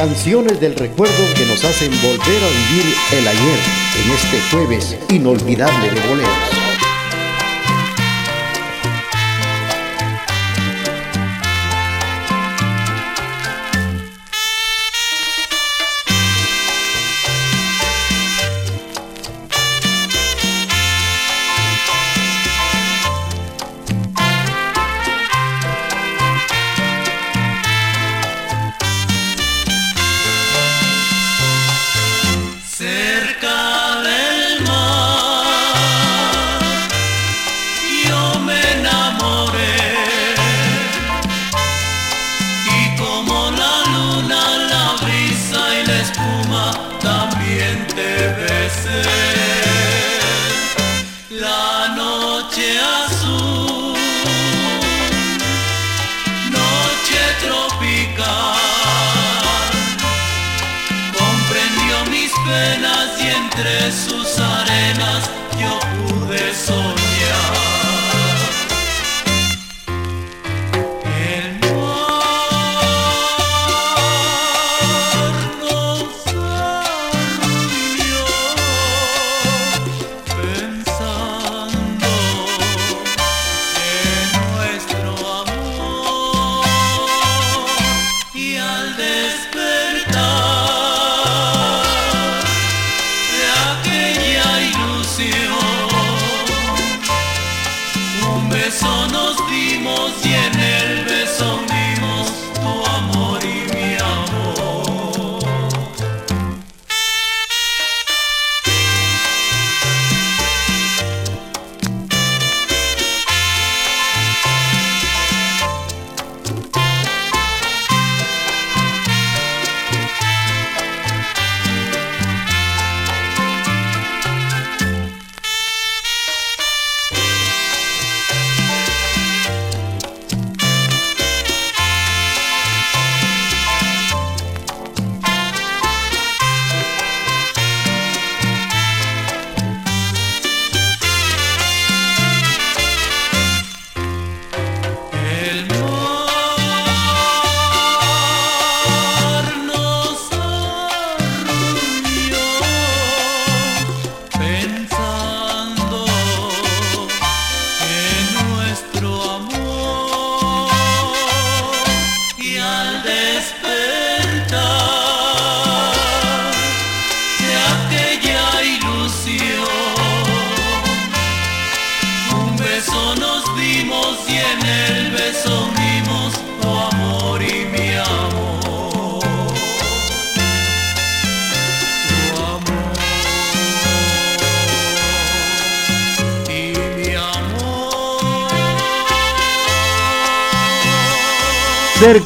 Canciones del recuerdo que nos hacen volver a vivir el ayer en este jueves inolvidable de boleros.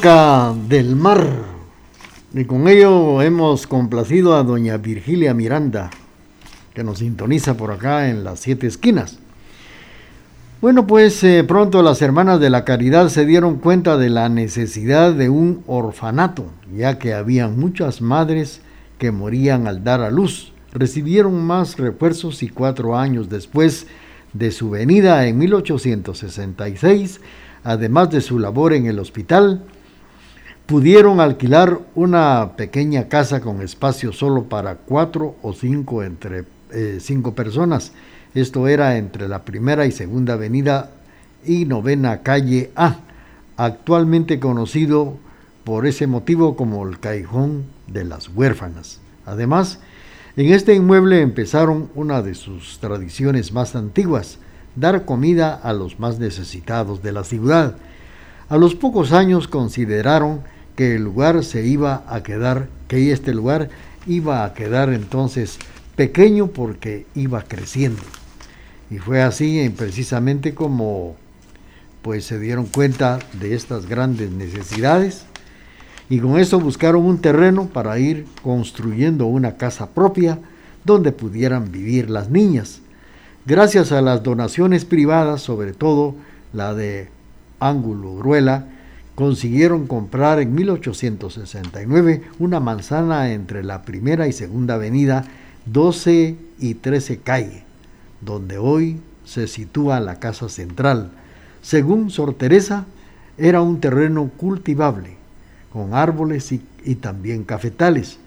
Del mar. Y con ello hemos complacido a doña Virgilia Miranda, que nos sintoniza por acá en las siete esquinas. Bueno, pues eh, pronto las hermanas de la caridad se dieron cuenta de la necesidad de un orfanato, ya que había muchas madres que morían al dar a luz. Recibieron más refuerzos y cuatro años después de su venida en 1866 además de su labor en el hospital, pudieron alquilar una pequeña casa con espacio solo para cuatro o cinco entre eh, cinco personas. Esto era entre la primera y segunda avenida y novena calle A, actualmente conocido por ese motivo como el callejón de las huérfanas. Además, en este inmueble empezaron una de sus tradiciones más antiguas, dar comida a los más necesitados de la ciudad. A los pocos años consideraron que el lugar se iba a quedar, que este lugar iba a quedar entonces pequeño porque iba creciendo. Y fue así precisamente como pues se dieron cuenta de estas grandes necesidades y con eso buscaron un terreno para ir construyendo una casa propia donde pudieran vivir las niñas. Gracias a las donaciones privadas, sobre todo la de Ángulo Gruela, consiguieron comprar en 1869 una manzana entre la primera y segunda avenida 12 y 13 calle, donde hoy se sitúa la casa central. Según Sor Teresa, era un terreno cultivable, con árboles y también cafetales.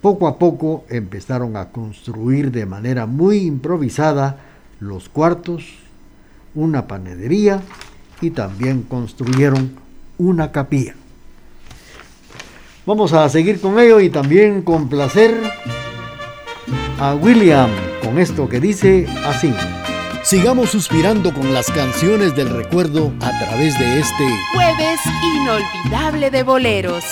Poco a poco empezaron a construir de manera muy improvisada los cuartos, una panadería y también construyeron una capilla. Vamos a seguir con ello y también complacer a William con esto que dice así. Sigamos suspirando con las canciones del recuerdo a través de este jueves inolvidable de boleros.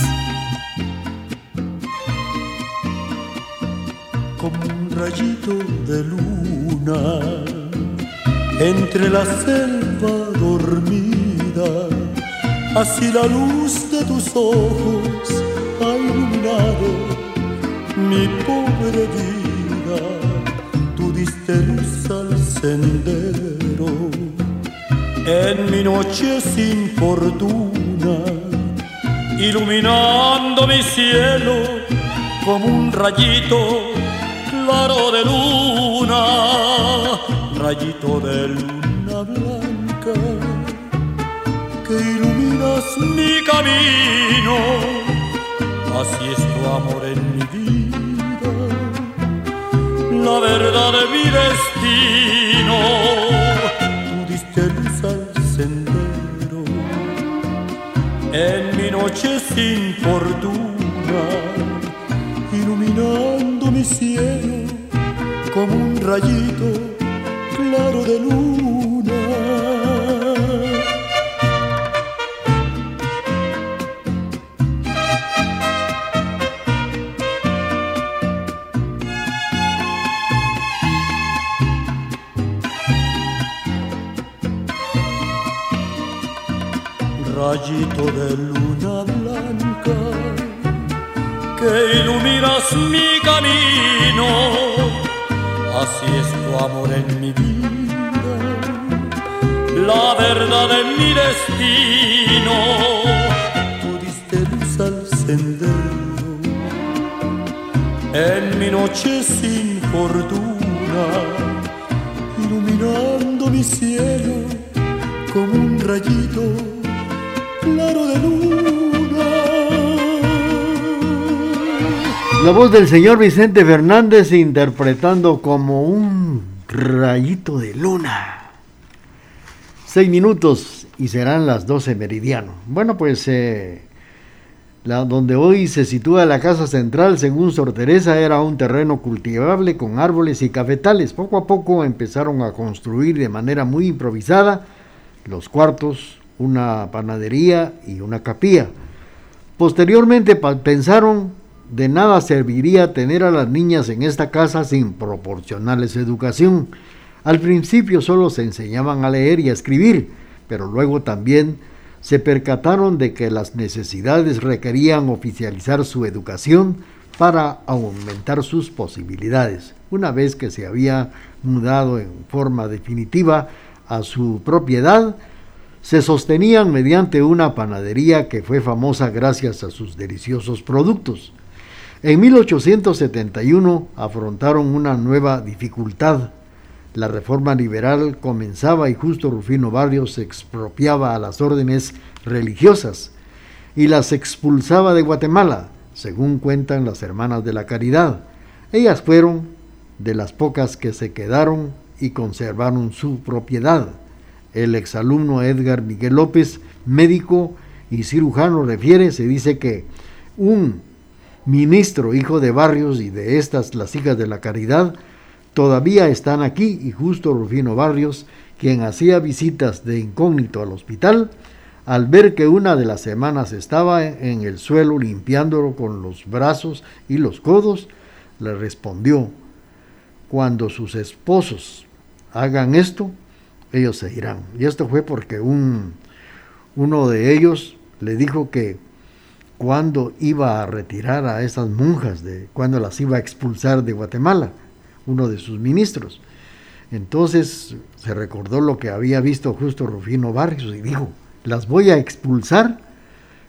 Como un rayito de luna entre la selva dormida, así la luz de tus ojos ha iluminado mi pobre vida. Tú diste luz al sendero en mi noche sin fortuna, iluminando mi cielo como un rayito claro de luna, rayito de luna blanca que iluminas mi camino. Así es tu amor en mi vida, la verdad de mi destino. Tú diste luz al sendero en mi noche sin fortuna, iluminando mi cielo como un rayito claro de luna. De luna blanca que iluminas mi camino. Así es tu amor en mi vida, la verdad de mi destino. Tú diste luz al sendero en mi noche sin fortuna, iluminando mi cielo como un rayito La voz del señor Vicente Fernández interpretando como un rayito de luna. Seis minutos y serán las doce meridiano. Bueno, pues eh, la, donde hoy se sitúa la casa central, según Sor Teresa, era un terreno cultivable con árboles y cafetales. Poco a poco empezaron a construir de manera muy improvisada los cuartos, una panadería y una capilla. Posteriormente pensaron de nada serviría tener a las niñas en esta casa sin proporcionarles educación. Al principio solo se enseñaban a leer y a escribir, pero luego también se percataron de que las necesidades requerían oficializar su educación para aumentar sus posibilidades. Una vez que se había mudado en forma definitiva a su propiedad, se sostenían mediante una panadería que fue famosa gracias a sus deliciosos productos. En 1871 afrontaron una nueva dificultad. La reforma liberal comenzaba y justo Rufino Barrios se expropiaba a las órdenes religiosas y las expulsaba de Guatemala, según cuentan las hermanas de la caridad. Ellas fueron de las pocas que se quedaron y conservaron su propiedad. El exalumno Edgar Miguel López, médico y cirujano, refiere, se dice que un ministro, hijo de Barrios y de estas las hijas de la caridad, todavía están aquí y justo Rufino Barrios, quien hacía visitas de incógnito al hospital, al ver que una de las semanas estaba en el suelo limpiándolo con los brazos y los codos, le respondió, cuando sus esposos hagan esto, ellos se irán. Y esto fue porque un, uno de ellos le dijo que cuando iba a retirar a esas monjas, de, cuando las iba a expulsar de Guatemala, uno de sus ministros. Entonces se recordó lo que había visto justo Rufino Barrios y dijo, las voy a expulsar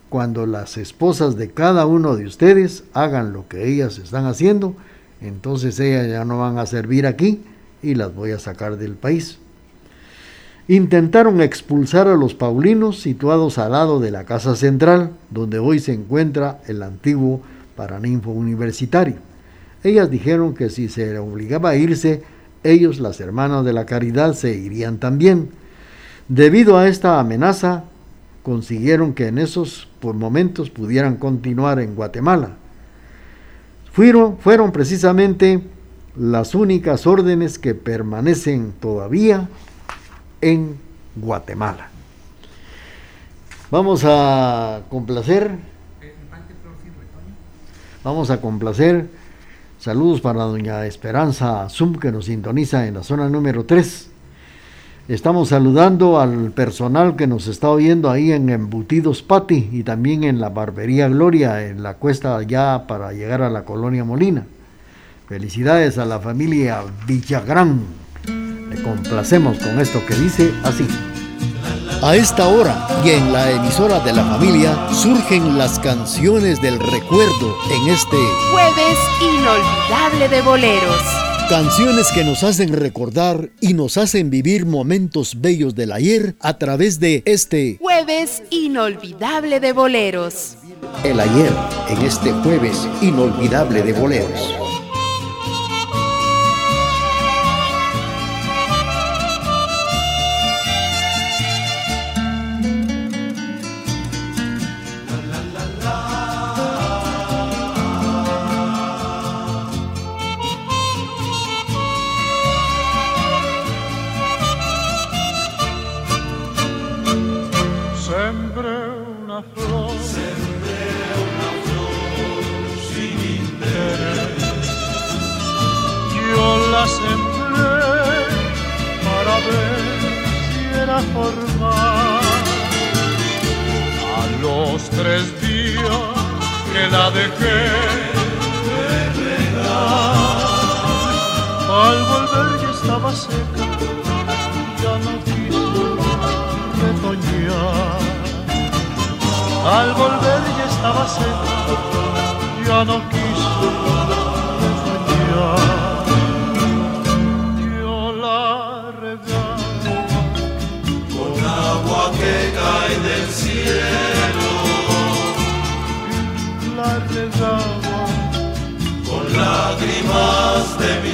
cuando las esposas de cada uno de ustedes hagan lo que ellas están haciendo, entonces ellas ya no van a servir aquí y las voy a sacar del país. Intentaron expulsar a los paulinos situados al lado de la casa central, donde hoy se encuentra el antiguo Paraninfo Universitario. Ellas dijeron que si se obligaba a irse, ellos, las hermanas de la caridad, se irían también. Debido a esta amenaza, consiguieron que en esos momentos pudieran continuar en Guatemala. Fueron, fueron precisamente las únicas órdenes que permanecen todavía en Guatemala. Vamos a complacer. Vamos a complacer. Saludos para doña Esperanza Zum que nos sintoniza en la zona número 3. Estamos saludando al personal que nos está oyendo ahí en Embutidos Pati y también en la Barbería Gloria, en la cuesta allá para llegar a la colonia Molina. Felicidades a la familia Villagrán. Le complacemos con esto que dice así. A esta hora y en la emisora de la familia surgen las canciones del recuerdo en este jueves inolvidable de boleros. Canciones que nos hacen recordar y nos hacen vivir momentos bellos del ayer a través de este jueves inolvidable de boleros. El ayer en este jueves inolvidable de boleros.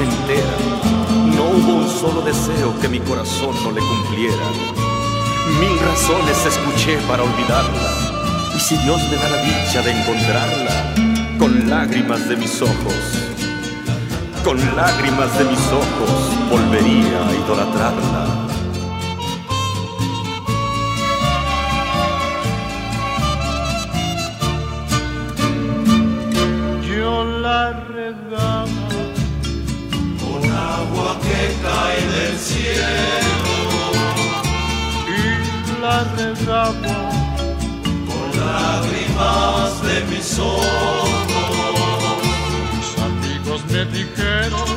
entera. No hubo un solo deseo que mi corazón no le cumpliera. Mil razones escuché para olvidarla. Y si Dios me da la dicha de encontrarla, con lágrimas de mis ojos, con lágrimas de mis ojos, volvería a idolatrarla. Con lágrimas de mis ojos. Mis amigos me dijeron,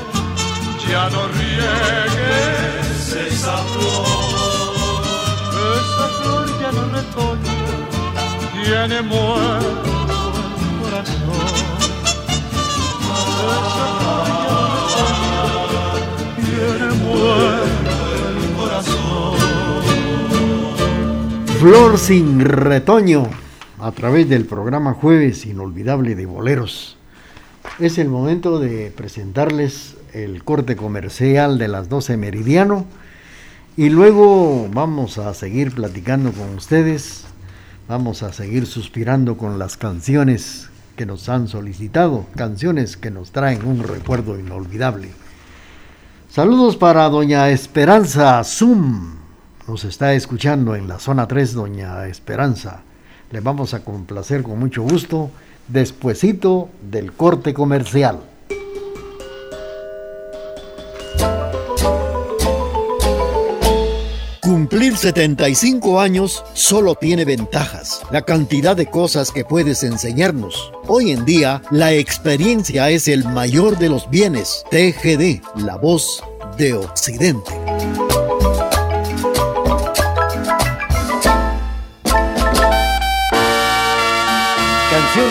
ya no riegues esa flor. Esa flor ya no retoña, tiene muerto el corazón. Esa flor ya no retoña, tiene muerto el corazón. Flor sin retoño a través del programa Jueves Inolvidable de Boleros. Es el momento de presentarles el corte comercial de las 12 meridiano y luego vamos a seguir platicando con ustedes, vamos a seguir suspirando con las canciones que nos han solicitado, canciones que nos traen un recuerdo inolvidable. Saludos para doña Esperanza Zoom nos está escuchando en la zona 3, doña Esperanza. Le vamos a complacer con mucho gusto despuesito del corte comercial. cumplir 75 años solo tiene ventajas. La cantidad de cosas que puedes enseñarnos. Hoy en día, la experiencia es el mayor de los bienes. TGD, la voz de Occidente.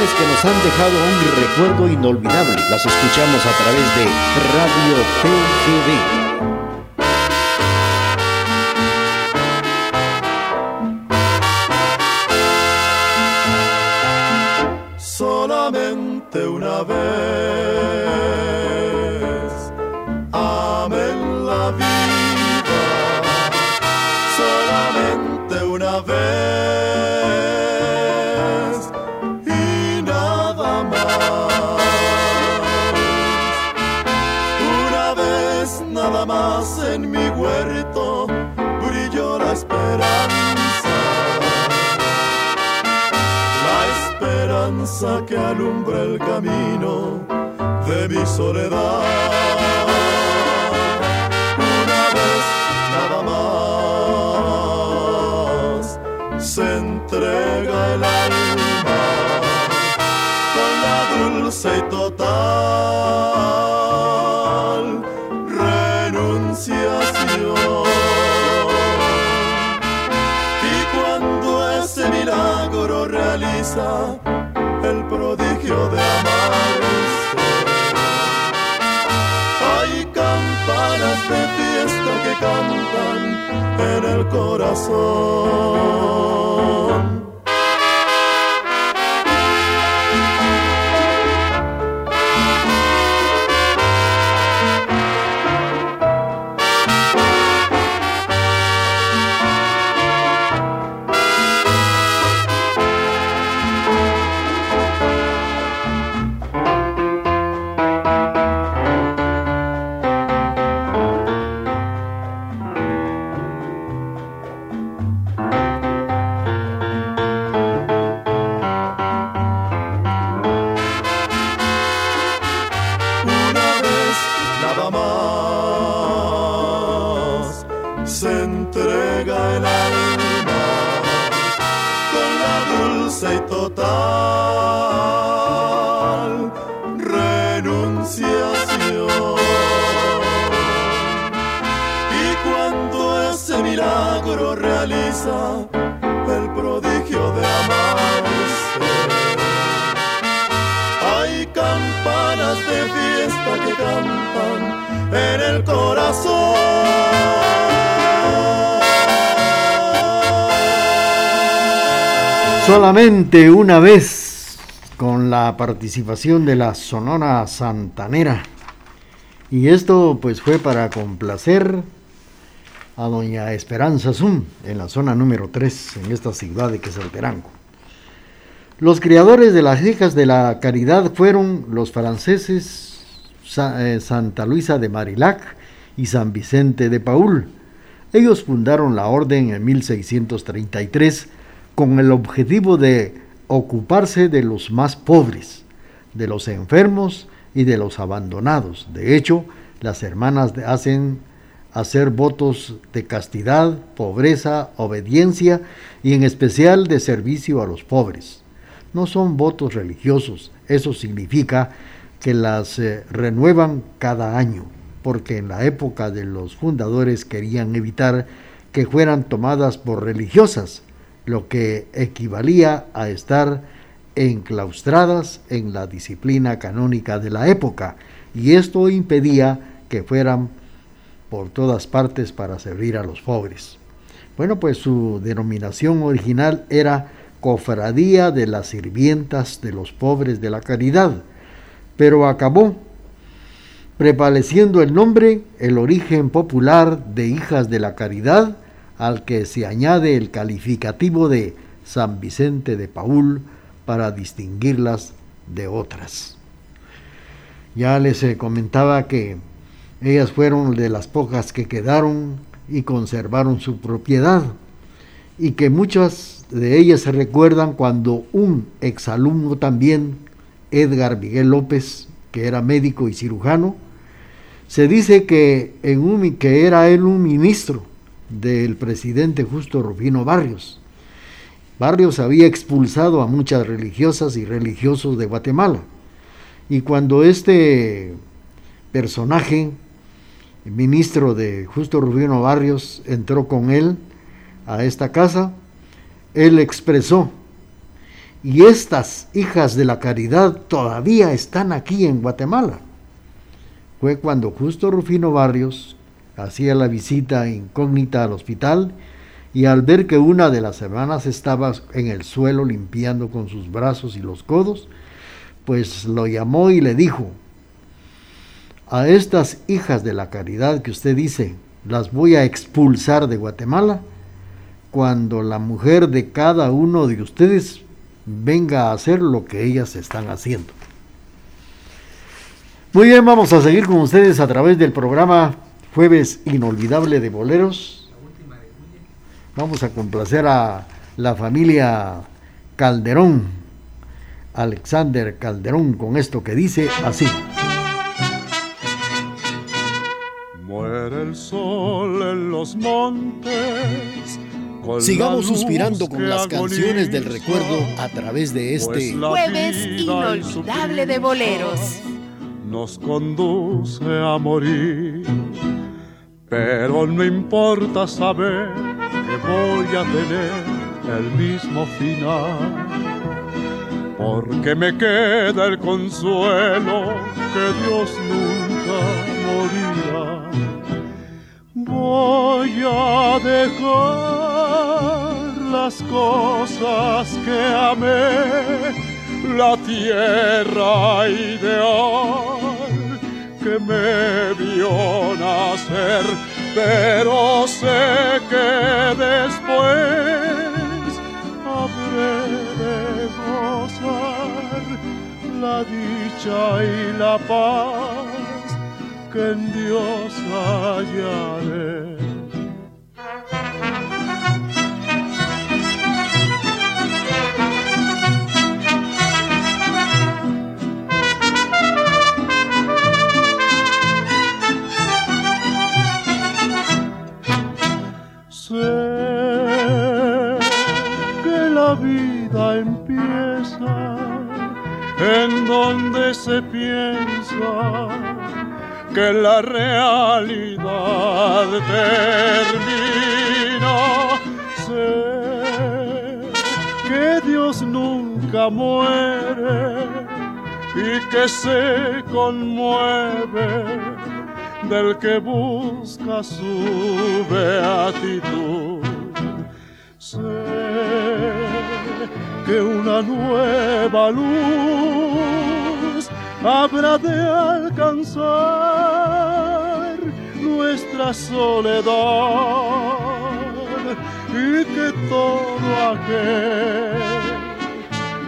Que nos han dejado un recuerdo inolvidable. Las escuchamos a través de Radio TGD. Soledad. Una vez nada más se entrega el alma con la dulce y total renunciación. Y cuando ese milagro realiza el prodigio de amarse. Cantan en el corazón. El prodigio de amarse. Hay campanas de fiesta que cantan en el corazón. Solamente una vez con la participación de la Sonora Santanera. Y esto pues fue para complacer a doña Esperanza Zum en la zona número 3 en esta ciudad de Quesalterango. Los criadores de las hijas de la caridad fueron los franceses eh, Santa Luisa de Marilac y San Vicente de Paul. Ellos fundaron la orden en 1633 con el objetivo de ocuparse de los más pobres, de los enfermos y de los abandonados. De hecho, las hermanas hacen hacer votos de castidad, pobreza, obediencia y en especial de servicio a los pobres. No son votos religiosos, eso significa que las eh, renuevan cada año, porque en la época de los fundadores querían evitar que fueran tomadas por religiosas, lo que equivalía a estar enclaustradas en la disciplina canónica de la época, y esto impedía que fueran por todas partes para servir a los pobres. Bueno, pues su denominación original era Cofradía de las Sirvientas de los Pobres de la Caridad, pero acabó prevaleciendo el nombre, el origen popular de Hijas de la Caridad, al que se añade el calificativo de San Vicente de Paul para distinguirlas de otras. Ya les eh, comentaba que ellas fueron de las pocas que quedaron y conservaron su propiedad y que muchas de ellas se recuerdan cuando un exalumno también, Edgar Miguel López, que era médico y cirujano, se dice que, en que era él un ministro del presidente Justo Rufino Barrios. Barrios había expulsado a muchas religiosas y religiosos de Guatemala. Y cuando este personaje, ministro de Justo Rufino Barrios, entró con él a esta casa, él expresó, y estas hijas de la caridad todavía están aquí en Guatemala. Fue cuando Justo Rufino Barrios hacía la visita incógnita al hospital y al ver que una de las hermanas estaba en el suelo limpiando con sus brazos y los codos, pues lo llamó y le dijo, a estas hijas de la caridad que usted dice, las voy a expulsar de Guatemala cuando la mujer de cada uno de ustedes venga a hacer lo que ellas están haciendo. Muy bien, vamos a seguir con ustedes a través del programa Jueves Inolvidable de Boleros. Vamos a complacer a la familia Calderón, Alexander Calderón, con esto que dice así. El sol en los montes Sigamos suspirando con las canciones del recuerdo a través de este pues jueves inolvidable de boleros. Nos conduce a morir, pero no importa saber que voy a tener el mismo final, porque me queda el consuelo que Dios nunca morirá. Voy a dejar las cosas que amé, la tierra ideal que me vio nacer, pero sé que después habré de gozar la dicha y la paz que en Dios hallaré. en donde se piensa que la realidad termina. Sé que Dios nunca muere y que se conmueve del que busca su beatitud. Sé que una nueva luz habrá de alcanzar nuestra soledad y que todo aquel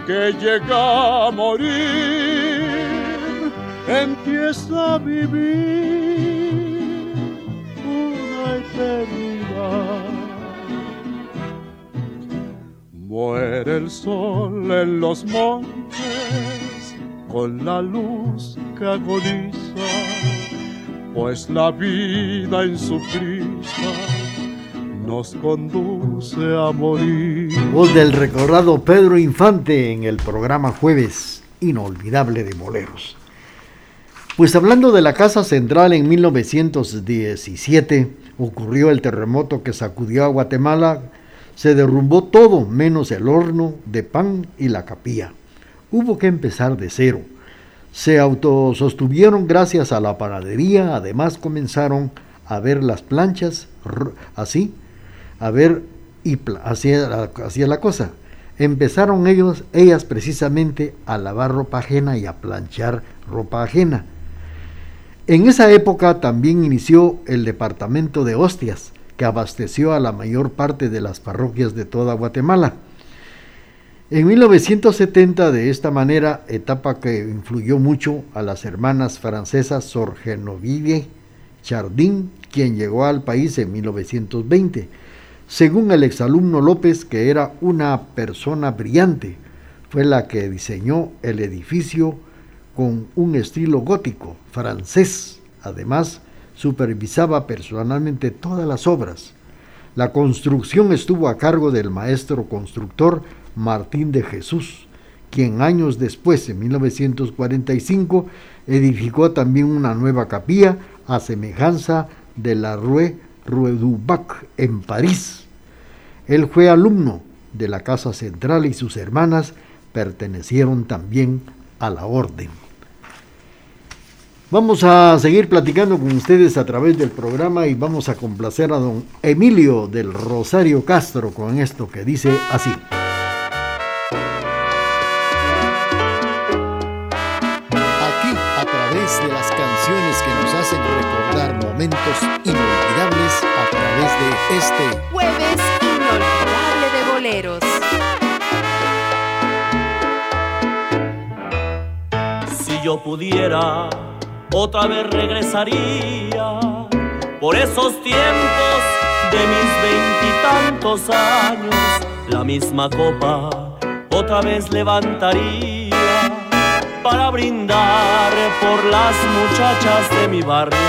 que llega a morir empieza a vivir una eternidad. Muere el sol en los montes con la luz que agoniza, pues la vida en su prisa nos conduce a morir. Voz del recordado Pedro Infante en el programa Jueves Inolvidable de Boleros. Pues hablando de la Casa Central en 1917, ocurrió el terremoto que sacudió a Guatemala se derrumbó todo menos el horno de pan y la capilla. Hubo que empezar de cero. Se autosostuvieron gracias a la panadería, además comenzaron a ver las planchas así, a ver y hacía, hacía la cosa. Empezaron ellos, ellas precisamente a lavar ropa ajena y a planchar ropa ajena. En esa época también inició el departamento de hostias, que abasteció a la mayor parte de las parroquias de toda Guatemala. En 1970, de esta manera, etapa que influyó mucho a las hermanas francesas Sor Chardin, quien llegó al país en 1920. Según el exalumno López, que era una persona brillante, fue la que diseñó el edificio con un estilo gótico francés. Además, supervisaba personalmente todas las obras. La construcción estuvo a cargo del maestro constructor Martín de Jesús, quien años después, en 1945, edificó también una nueva capilla a semejanza de la Rue Ruedubac en París. Él fue alumno de la Casa Central y sus hermanas pertenecieron también a la orden. Vamos a seguir platicando con ustedes a través del programa y vamos a complacer a don Emilio del Rosario Castro con esto que dice así. Este jueves inolvidable de boleros. Si yo pudiera otra vez regresaría por esos tiempos de mis veintitantos años. La misma copa otra vez levantaría para brindar por las muchachas de mi barrio.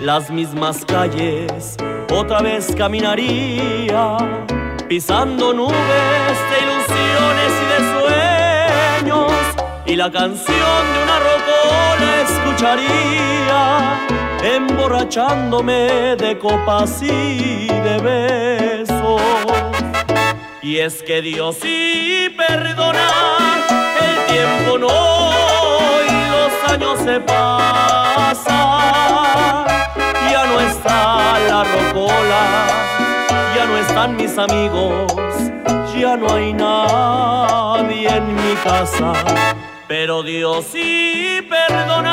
Las mismas calles otra vez caminaría pisando nubes de ilusiones y de sueños y la canción de una rocola escucharía, emborrachándome de copas y de besos. Y es que Dios sí perdona, el tiempo no y los años se pasan. La rocola, ya no están mis amigos, ya no hay nadie en mi casa. Pero Dios sí perdona.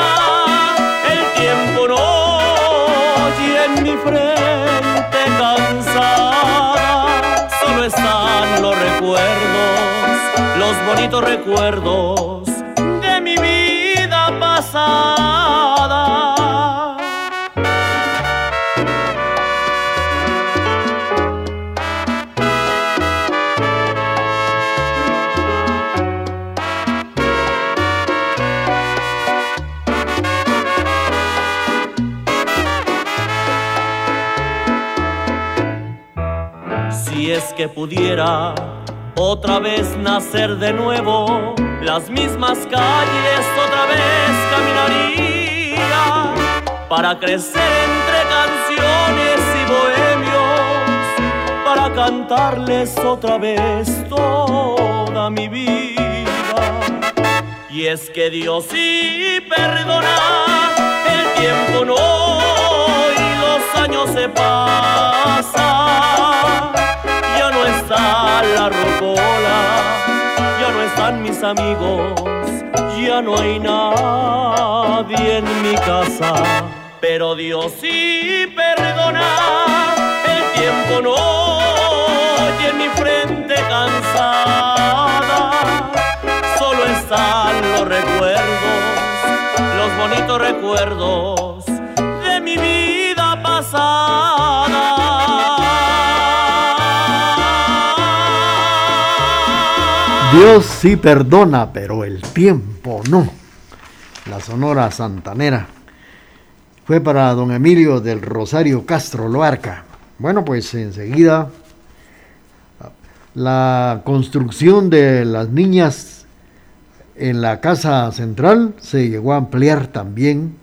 El tiempo no y en mi frente cansada. Solo están los recuerdos, los bonitos recuerdos que pudiera otra vez nacer de nuevo, las mismas calles otra vez caminaría para crecer entre canciones y bohemios, para cantarles otra vez toda mi vida. Y es que Dios sí perdona, el tiempo no y los años se pasan está la rocola, ya no están mis amigos, ya no hay nadie en mi casa, pero Dios sí perdona, el tiempo no y en mi frente cansada, solo están los recuerdos, los bonitos recuerdos Dios sí perdona, pero el tiempo no. La Sonora Santanera. Fue para don Emilio del Rosario Castro Loarca. Bueno, pues enseguida la construcción de las niñas en la casa central se llegó a ampliar también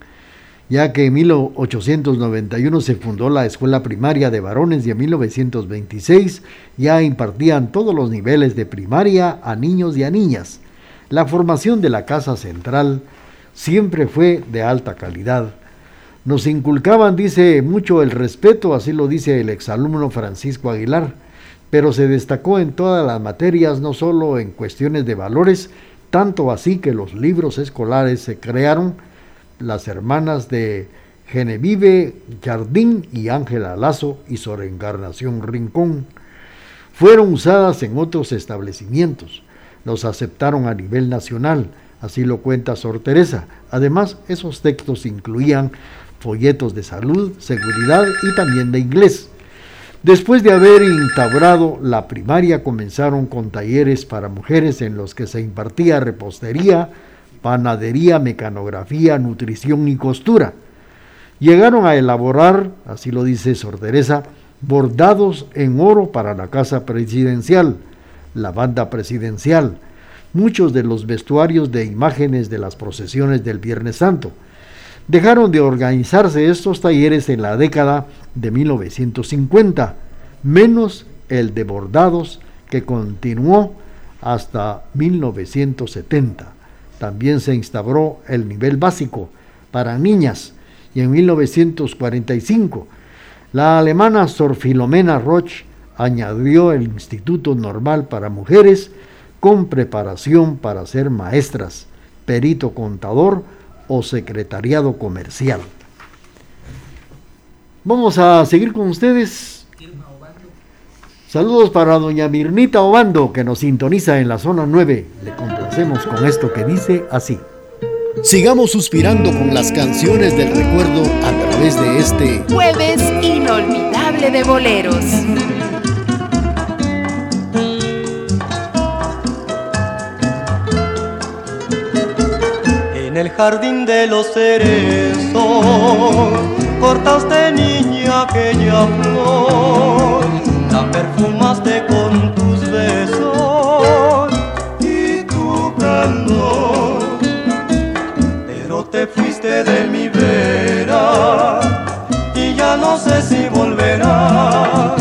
ya que en 1891 se fundó la escuela primaria de varones y en 1926 ya impartían todos los niveles de primaria a niños y a niñas. La formación de la Casa Central siempre fue de alta calidad. Nos inculcaban, dice, mucho el respeto, así lo dice el exalumno Francisco Aguilar, pero se destacó en todas las materias, no solo en cuestiones de valores, tanto así que los libros escolares se crearon las hermanas de Genevieve Jardín y Ángela Lazo y Sor Encarnación Rincón. Fueron usadas en otros establecimientos. Los aceptaron a nivel nacional, así lo cuenta Sor Teresa. Además, esos textos incluían folletos de salud, seguridad y también de inglés. Después de haber instaurado la primaria, comenzaron con talleres para mujeres en los que se impartía repostería, panadería, mecanografía, nutrición y costura. Llegaron a elaborar, así lo dice Sor Teresa, bordados en oro para la casa presidencial, la banda presidencial, muchos de los vestuarios de imágenes de las procesiones del Viernes Santo. Dejaron de organizarse estos talleres en la década de 1950, menos el de bordados que continuó hasta 1970. También se instauró el nivel básico para niñas y en 1945 la alemana Sor Filomena Roch añadió el Instituto Normal para Mujeres con preparación para ser maestras, perito contador o secretariado comercial. Vamos a seguir con ustedes. Saludos para doña Mirnita Obando, que nos sintoniza en la zona 9. Le complacemos con esto que dice así. Sigamos suspirando con las canciones del recuerdo a través de este jueves inolvidable de boleros. En el jardín de los cerezos cortaste niña aquella flor, perfumaste con tus besos y tu candor, pero te fuiste de mi vera y ya no sé si volverás.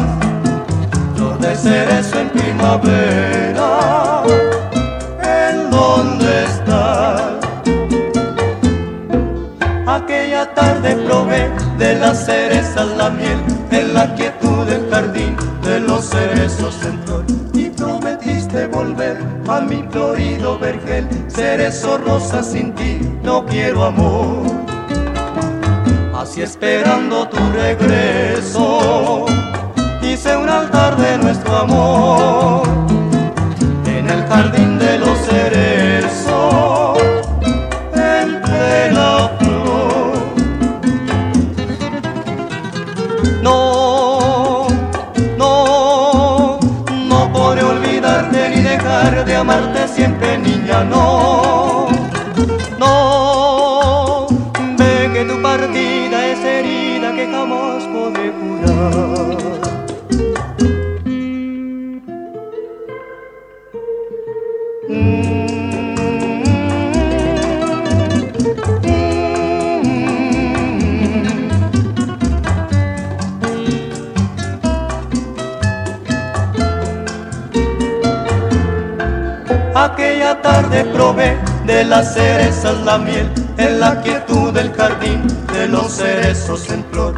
Flor de cerezo en primavera, ¿en dónde estás? Aquella tarde probé de las cerezas la miel, en la quietud vergel, cerezo rosa sin ti, no quiero amor. Así esperando tu regreso, hice un altar de nuestro amor en el jardín de los cerezos, entre la flor. No, no, no podré olvidarte ni dejar de amarte siempre, no. No, Tarde probé de las cerezas la miel en la quietud del jardín de los cerezos en flor.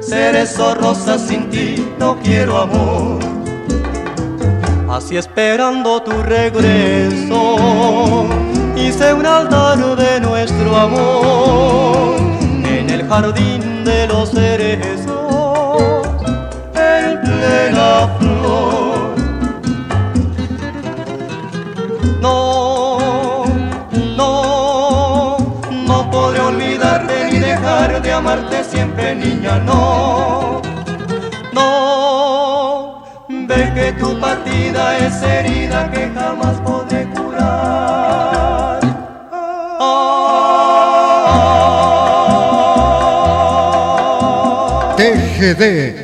Cerezo rosa sin ti no quiero amor. Así esperando tu regreso, hice un altar de nuestro amor en el jardín de los cerezos en plena flor. Siempre, niña, no. No, ve que tu partida es herida que jamás podré curar. TGD,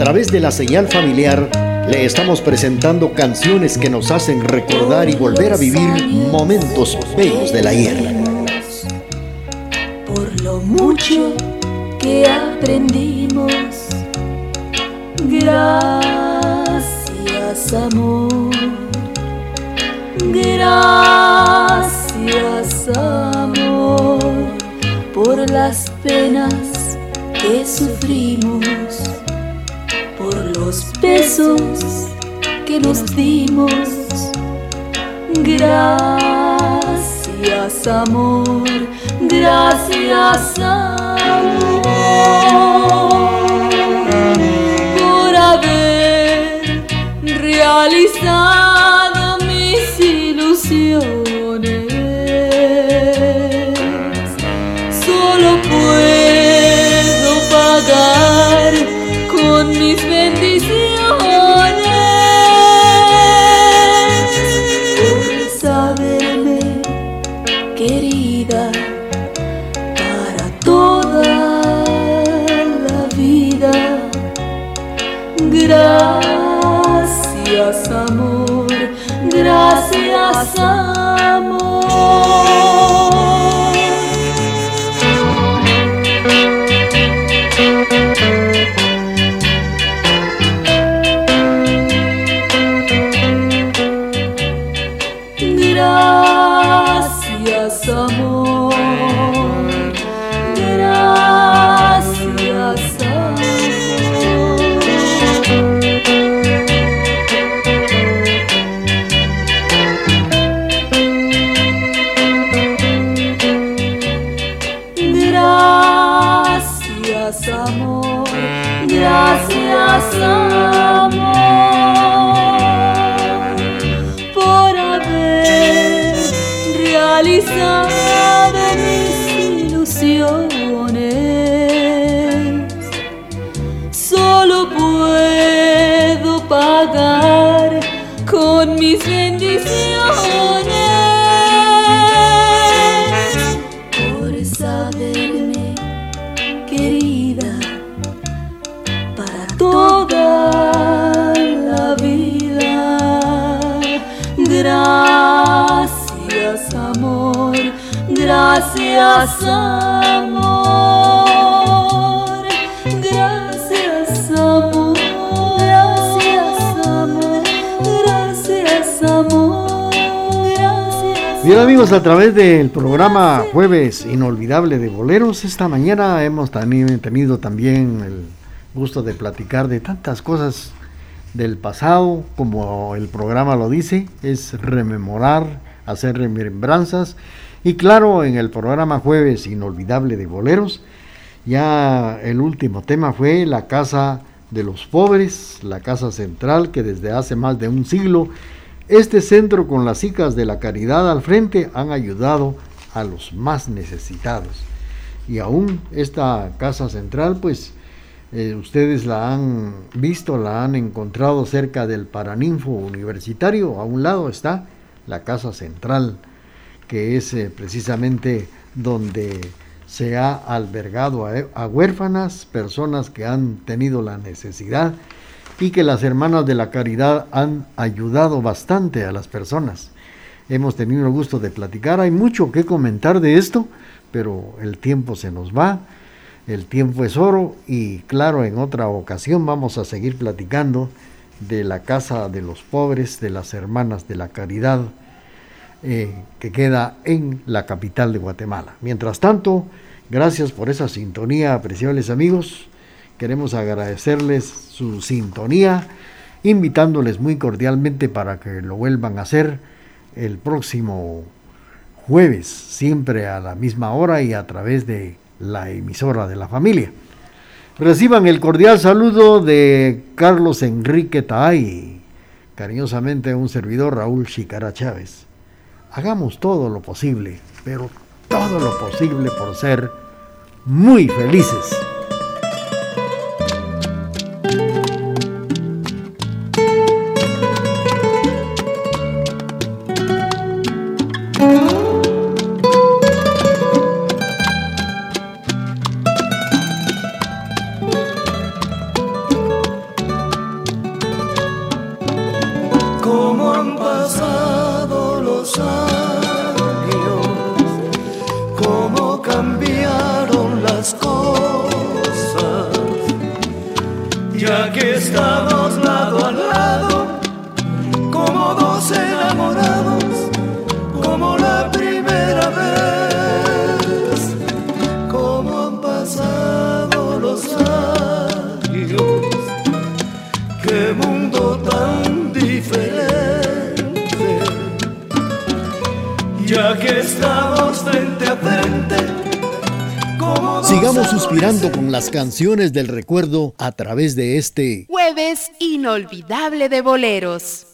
Través de la señal familiar le estamos presentando canciones que nos hacen recordar y volver a vivir momentos bellos del ayer. Por lo mucho que aprendimos, gracias amor, gracias amor, por las penas que sufrimos los besos que nos dimos. Gracias amor, gracias amor por haber realizado mis ilusiones. Gracias amor, gracias amor, gracias amor, gracias amor, gracias. Bien amigos, a través del programa Jueves Inolvidable de Boleros, esta mañana hemos tenido también el gusto de platicar de tantas cosas del pasado, como el programa lo dice, es rememorar, hacer remembranzas. Y claro, en el programa Jueves Inolvidable de Boleros, ya el último tema fue la Casa de los Pobres, la Casa Central, que desde hace más de un siglo, este centro con las hijas de la caridad al frente han ayudado a los más necesitados. Y aún esta Casa Central, pues eh, ustedes la han visto, la han encontrado cerca del Paraninfo Universitario, a un lado está la Casa Central, que es eh, precisamente donde se ha albergado a, a huérfanas, personas que han tenido la necesidad y que las hermanas de la caridad han ayudado bastante a las personas. Hemos tenido el gusto de platicar, hay mucho que comentar de esto, pero el tiempo se nos va, el tiempo es oro y claro, en otra ocasión vamos a seguir platicando de la casa de los pobres, de las hermanas de la caridad, eh, que queda en la capital de Guatemala. Mientras tanto, gracias por esa sintonía, apreciables amigos. Queremos agradecerles su sintonía, invitándoles muy cordialmente para que lo vuelvan a hacer el próximo jueves, siempre a la misma hora y a través de la emisora de la familia. Reciban el cordial saludo de Carlos Enrique Taay, cariñosamente un servidor Raúl Chicara Chávez. Hagamos todo lo posible, pero todo lo posible por ser muy felices. Del recuerdo a través de este jueves inolvidable de boleros.